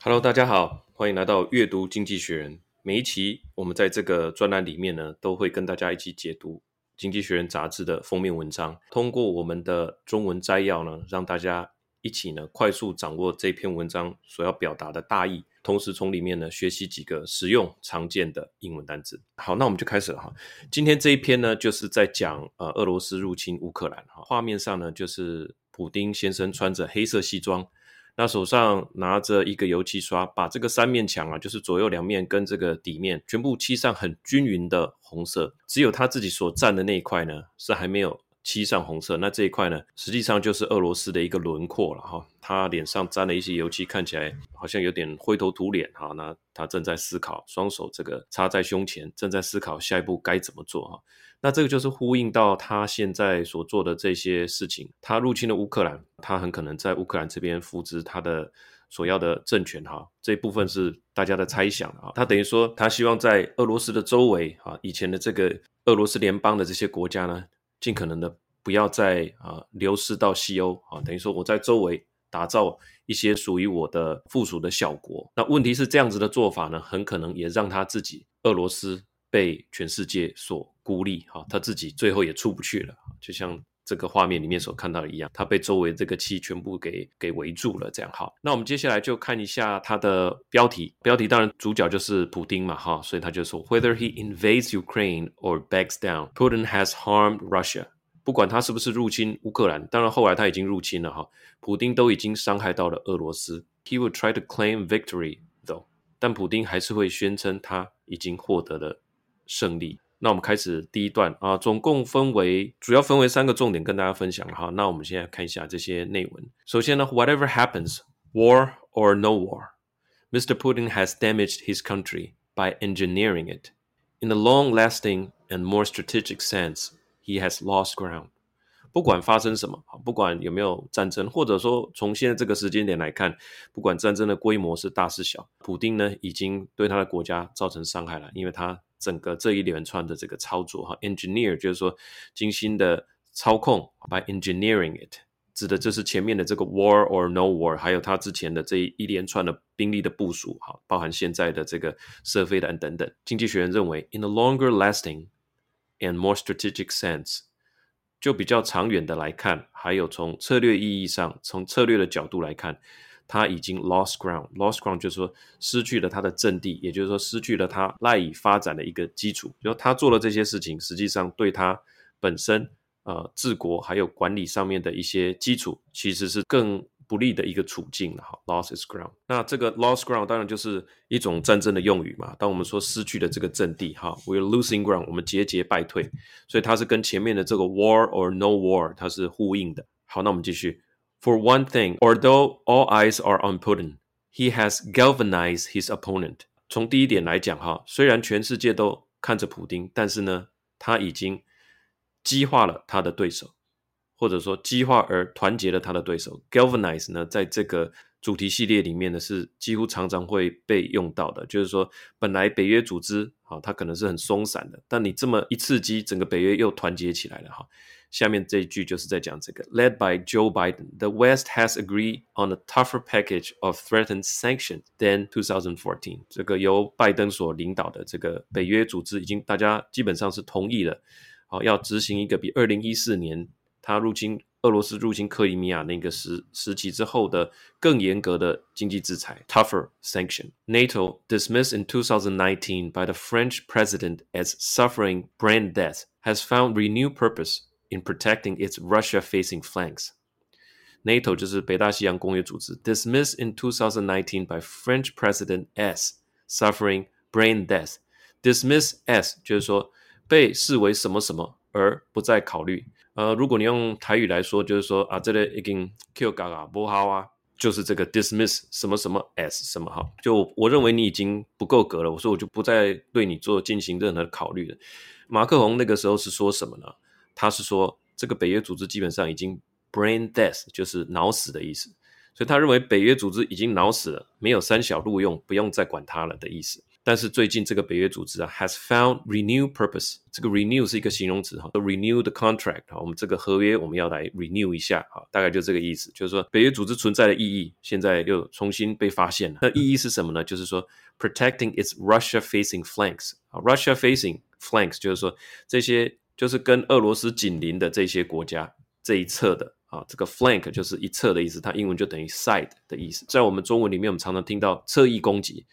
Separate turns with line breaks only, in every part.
Hello，大家好，欢迎来到阅读经济学人。每一期我们在这个专栏里面呢，都会跟大家一起解读《经济学人》杂志的封面文章，通过我们的中文摘要呢，让大家一起呢快速掌握这篇文章所要表达的大意，同时从里面呢学习几个实用常见的英文单词。好，那我们就开始了哈。今天这一篇呢，就是在讲呃俄罗斯入侵乌克兰哈。画面上呢，就是普丁先生穿着黑色西装。那手上拿着一个油漆刷，把这个三面墙啊，就是左右两面跟这个底面全部漆上很均匀的红色，只有他自己所站的那一块呢，是还没有。漆上红色，那这一块呢，实际上就是俄罗斯的一个轮廓了哈。他脸上沾了一些油漆，看起来好像有点灰头土脸哈。那他正在思考，双手这个插在胸前，正在思考下一步该怎么做哈。那这个就是呼应到他现在所做的这些事情。他入侵了乌克兰，他很可能在乌克兰这边扶植他的所要的政权哈。这一部分是大家的猜想啊。他等于说，他希望在俄罗斯的周围啊，以前的这个俄罗斯联邦的这些国家呢。尽可能的不要再啊流失到西欧啊，等于说我在周围打造一些属于我的附属的小国。那问题是这样子的做法呢，很可能也让他自己俄罗斯被全世界所孤立哈，他自己最后也出不去了，就像这个画面里面所看到的一样，他被周围这个漆全部给给围住了。这样好，那我们接下来就看一下他的标题，标题当然主角就是普丁嘛哈，所以他就说，Whether he invades Ukraine or backs down, Putin has harmed Russia。不管他是不是入侵乌克兰，当然后来他已经入侵了哈，普丁都已经伤害到了俄罗斯。He would try to claim victory though，但普丁还是会宣称他已经获得了胜利。那我们开始第一段啊，总共分为主要分为三个重点跟大家分享哈。那我们现在看一下这些内文。首先呢，Whatever happens, war or no war, Mr. Putin has damaged his country by engineering it. In a long-lasting and more strategic sense, He has lost ground. 不管发生什么，不管有没有战争，或者说从现在这个时间点来看，不管战争的规模是大是小，普丁呢已经对他的国家造成伤害了，因为他。整个这一连串的这个操作哈，engineer 就是说精心的操控，by engineering it 指的就是前面的这个 war or no war，还有他之前的这一连串的兵力的部署哈，包含现在的这个射飞弹等等。经济学人认为，in a longer lasting and more strategic sense，就比较长远的来看，还有从策略意义上，从策略的角度来看。他已经 lost ground，lost ground 就是说失去了他的阵地，也就是说失去了他赖以发展的一个基础。就他做了这些事情，实际上对他本身呃治国还有管理上面的一些基础，其实是更不利的一个处境了哈。lost his ground，那这个 loss ground 当然就是一种战争的用语嘛。当我们说失去了这个阵地哈，we're losing ground，我们节节败退，所以它是跟前面的这个 war or no war 它是呼应的。好，那我们继续。For one thing, although all eyes are on Putin, he has galvanized his opponent. 从第一点来讲，哈，虽然全世界都看着普丁，但是呢，他已经激化了他的对手，或者说激化而团结了他的对手。Galvanize 呢，在这个主题系列里面呢，是几乎常常会被用到的。就是说，本来北约组织，啊，它可能是很松散的，但你这么一刺激，整个北约又团结起来了，哈。下面这一句就是在讲这个，Led by Joe Biden, the West has agreed on a tougher package of threatened sanctions than 2014。这个由拜登所领导的这个北约组织，已经大家基本上是同意了，好，要执行一个比二零一四年他入侵俄罗斯入侵克里米亚那个时时期之后的更严格的经济制裁，tougher sanction。NATO dismissed in 2019 by the French president as suffering brain death has found renewed purpose。In protecting its Russia-facing flanks, NATO 就是北大西洋公约组织，dismissed in 2019 by French President as suffering brain death. Dismiss as 就是说被视为什么什么而不再考虑。 呃，如果你用台语来说，就是说啊，这里已经 Q 嘎嘎不好啊，就是这个 dismiss 什么什么 s 什么哈，就我认为你已经不够格了，我说我就不再对你做进行任何考虑了。马克宏那个时候是说什么呢？他是说，这个北约组织基本上已经 brain death，就是脑死的意思，所以他认为北约组织已经脑死了，没有三小路用，不用再管它了的意思。但是最近这个北约组织啊，has found renewed purpose。这个 renew 是一个形容词哈 renew the contract 哈，我们这个合约我们要来 renew 一下哈，大概就这个意思，就是说北约组织存在的意义现在又重新被发现了。那意义是什么呢？就是说 protecting its Russia-facing flanks 啊，Russia-facing flanks 就是说这些就是跟俄罗斯紧邻的这些国家这一侧的啊，这个 flank 就是一侧的意思，它英文就等于 side 的意思，在我们中文里面我们常常听到侧翼攻击。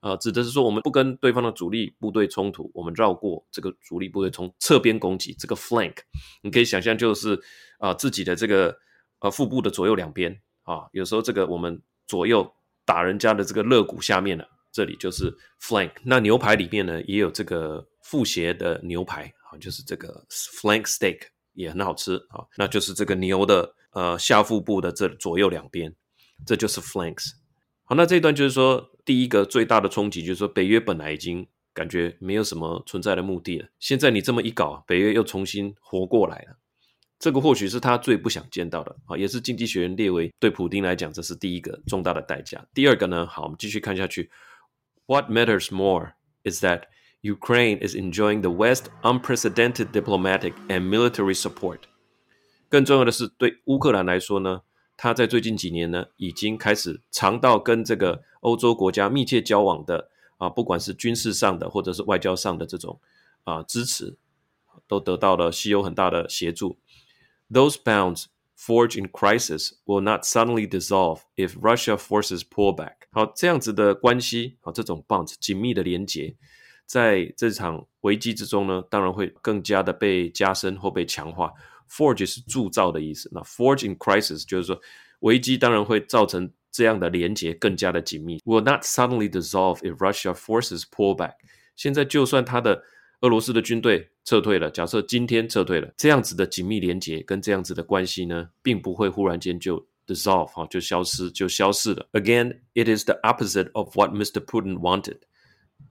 啊、呃，指的是说我们不跟对方的主力部队冲突，我们绕过这个主力部队从侧边攻击这个 flank。你可以想象就是啊、自己的这个呃腹部的左右两边啊，有时候这个我们左右打人家的这个肋骨下面呢，这里就是 flank。那牛排里面呢也有这个腹斜的牛排啊，就是这个 flank steak 也很好吃啊，那就是这个牛的呃下腹部的这左右两边，这就是 flanks。好，那这一段就是说。第一个最大的冲击就是说，北约本来已经感觉没有什么存在的目的了，现在你这么一搞，北约又重新活过来了。这个或许是他最不想见到的啊，也是经济学人列为对普丁来讲，这是第一个重大的代价。第二个呢，好，我们继续看下去。What matters more is that Ukraine is enjoying the West unprecedented diplomatic and military support。更重要的是，对乌克兰来说呢，他在最近几年呢，已经开始尝到跟这个欧洲国家密切交往的啊，不管是军事上的或者是外交上的这种啊支持，都得到了西欧很大的协助。Those bonds forged in crisis will not suddenly dissolve if Russia forces pull back。好，这样子的关系啊，这种 bonds 紧密的连结，在这场危机之中呢，当然会更加的被加深或被强化。Forge 是铸造的意思，那 forge in crisis 就是说危机当然会造成这样的连结更加的紧密。Will not suddenly dissolve if Russia forces pull back。现在就算他的俄罗斯的军队撤退了，假设今天撤退了，这样子的紧密连结跟这样子的关系呢，并不会忽然间就 dissolve 哈，就消失就消失了。Again, it is the opposite of what Mr. Putin wanted.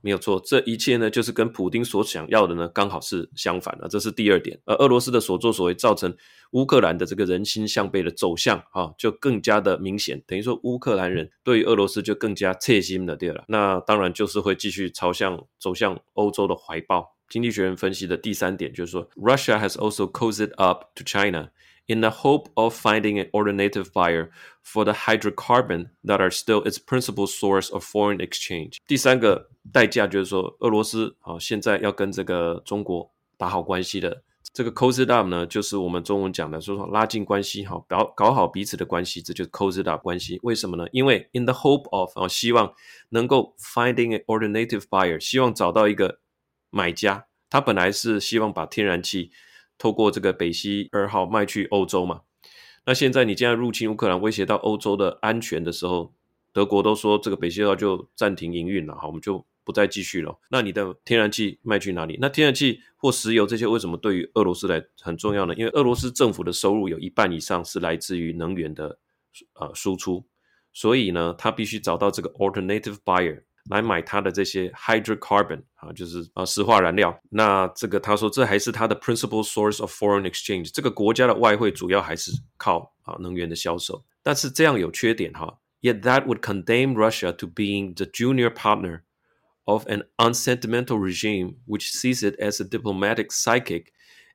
没有错，这一切呢，就是跟普丁所想要的呢，刚好是相反的。这是第二点。而俄罗斯的所作所为，造成乌克兰的这个人心向背的走向啊，就更加的明显。等于说，乌克兰人对于俄罗斯就更加切心了，对了。那当然就是会继续朝向走向欧洲的怀抱。经济学人分析的第三点就是说，Russia has also cozied up to China。In the hope of finding an alternative buyer for the hydrocarbon that are still its principal source of foreign exchange。第三个代价就是说，俄罗斯啊，现在要跟这个中国打好关系的。这个 cozy up 呢，就是我们中文讲的，说说拉近关系，哈，搞搞好彼此的关系，这就是 cozy up 关系。为什么呢？因为 in the hope of 啊，希望能够 finding an alternative buyer，希望找到一个买家。他本来是希望把天然气。透过这个北溪二号卖去欧洲嘛，那现在你既然入侵乌克兰，威胁到欧洲的安全的时候，德国都说这个北溪二号就暂停营运了，好，我们就不再继续了。那你的天然气卖去哪里？那天然气或石油这些为什么对于俄罗斯来很重要呢？因为俄罗斯政府的收入有一半以上是来自于能源的呃输出，所以呢，他必须找到这个 alternative buyer。来买它的这些 hydrocarbon 啊，就是啊石化燃料。那这个他说这还是他的 principal source of foreign exchange。这个国家的外汇主要还是靠啊能源的销售。但是这样有缺点哈。Yet that would condemn Russia to being the junior partner of an unsentimental regime which sees it as a diplomatic psychic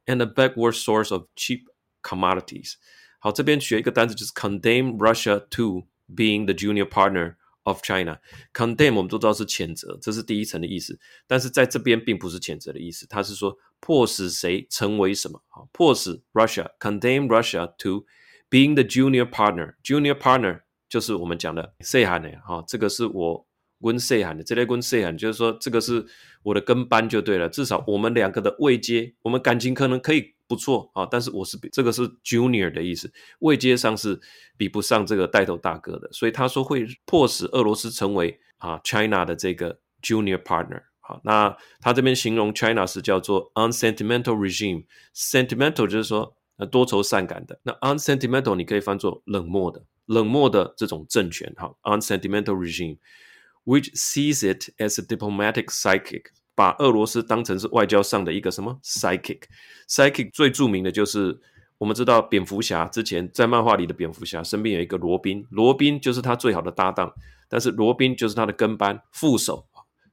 and a backward source of cheap commodities。好，这边学一个单词就是 condemn Russia to being the junior partner。 Of China, condemn 我们都知道是谴责，这是第一层的意思。但是在这边并不是谴责的意思，它是说迫使谁成为什么啊？迫使 Russia condemn Russia to being the junior partner. Junior partner 就是我们讲的细汉的哈，这个是我温细汉的，这类温细汉就是说这个是我的跟班就对了。至少我们两个的位阶，我们感情可能可以。不错啊，但是我是这个是 junior 的意思，位阶上是比不上这个带头大哥的，所以他说会迫使俄罗斯成为啊 China 的这个 junior partner。好，那他这边形容 China 是叫做 unsentimental regime，sentimental 就是说呃多愁善感的，那 unsentimental 你可以翻作冷漠的，冷漠的这种政权哈，unsentimental regime，which sees it as a diplomatic psychic。 把俄罗斯当成是外交上的一个什么 psychic？psychic 最著名的就是我们知道蝙蝠侠之前在漫画里的蝙蝠侠身边有一个罗宾，罗宾就是他最好的搭档，但是罗宾就是他的跟班副手。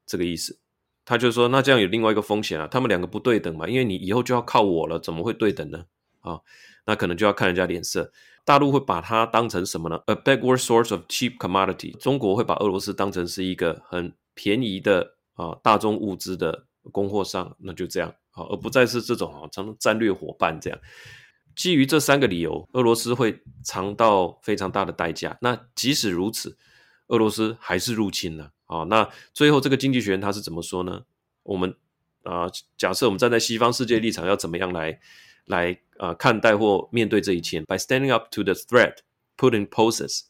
这个意思。他就说，那这样有另外一个风险啊，他们两个不对等嘛，因为你以后就要靠我了，怎么会对等呢？啊，那可能就要看人家脸色。大陆会把它当成什么呢？A backward source of cheap commodity。中国会把俄罗斯当成是一个很便宜的啊大宗物资的供货商，那就这样啊，而不再是这种啊成战略伙伴这样。基于这三个理由，俄罗斯会尝到非常大的代价。那即使如此，俄罗斯还是入侵了啊。那最后这个经济学人他是怎么说呢？我们啊，假设我们站在西方世界立场，要怎么样来来啊看待或面对这一切？By standing up to the threat put in poses,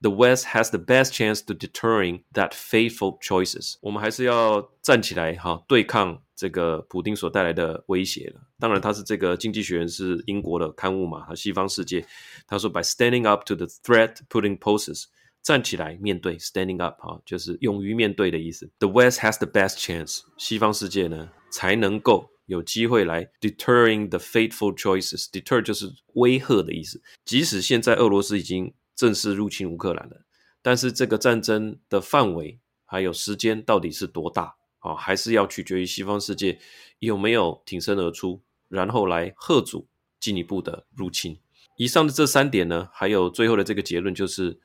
the West has the best chance to deterring that fateful choices。我们还是要站起来哈，对抗。这个普丁所带来的威胁了。当然，他是这个《经济学人》是英国的刊物嘛，和西方世界。他说：“By standing up to the threat, putting poses，站起来面对，standing up 哈，就是勇于面对的意思。The West has the best chance，西方世界呢才能够有机会来 deterring the fateful choices。Deter 就是威吓的意思。即使现在俄罗斯已经正式入侵乌克兰了，但是这个战争的范围还有时间到底是多大？”啊，还是要取决于西方世界有没有挺身而出，然后来贺阻进一步的入侵。以上的这三点呢，还有最后的这个结论，就是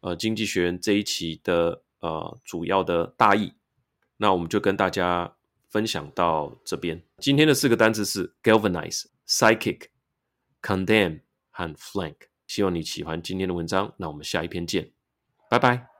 呃，《经济学人》这一期的呃主要的大意。那我们就跟大家分享到这边。今天的四个单词是 galvanize、psychic、condemn 和 flank。希望你喜欢今天的文章。那我们下一篇见，拜拜。